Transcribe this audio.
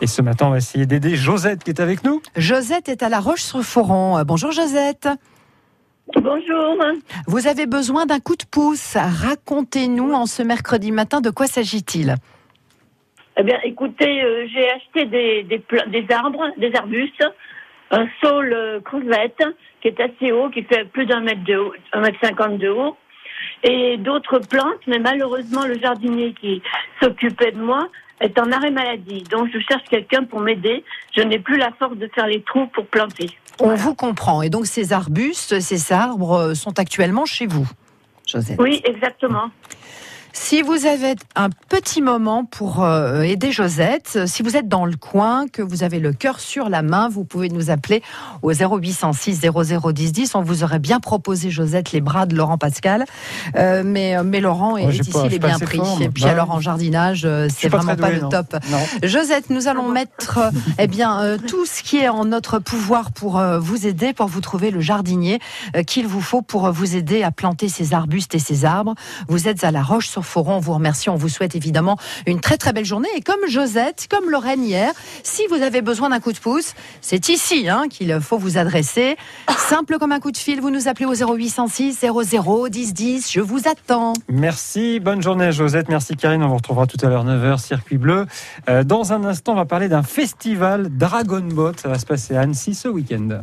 Et ce matin, on va essayer d'aider Josette qui est avec nous. Josette est à La Roche-sur-Foron. Euh, Bonjour Josette. Bonjour. Vous avez besoin d'un coup de pouce. Racontez-nous en ce mercredi matin de quoi s'agit-il Eh bien, écoutez, euh, j'ai acheté des, des, arbres, des arbustes, un saule euh, crevette qui est assez haut, qui fait plus d'un mètre de haut, un mètre cinquante de haut, et d'autres plantes, mais malheureusement, le jardinier qui s'occupait de moi est en arrêt maladie. Donc, je cherche quelqu'un pour m'aider. Je n'ai plus la force de faire les trous pour planter. On vous comprend. Et donc ces arbustes, ces arbres sont actuellement chez vous, Josette. Oui, exactement. Si vous avez un petit moment pour euh, aider Josette, euh, si vous êtes dans le coin, que vous avez le cœur sur la main, vous pouvez nous appeler au 0806 0010 10. On vous aurait bien proposé, Josette, les bras de Laurent Pascal. Euh, mais, mais Laurent est, ici, il est bien pris. Et puis Bah, alors en jardinage, c'est vraiment pas doué, le top. Non. Josette, nous allons mettre euh, eh bien, tout ce qui est en notre pouvoir pour vous aider, pour vous trouver le jardinier qu'il vous faut pour vous aider à planter ces arbustes et ces arbres. Vous êtes à La Roche-sur-Foron, on vous remercie, on vous souhaite évidemment une très très belle journée. Et comme Josette, comme Lorraine hier, si vous avez besoin d'un coup de pouce, c'est ici hein, qu'il faut vous adresser. Simple comme un coup de fil, vous nous appelez au 0806 00 10 10. Je vous attends. Merci, bonne journée Josette, merci Karine, on vous retrouvera tout à l'heure 9h, Circuit Bleu. Euh, dans un instant, on va parler d'un festival Dragon Boat, ça va se passer à Annecy ce week-end.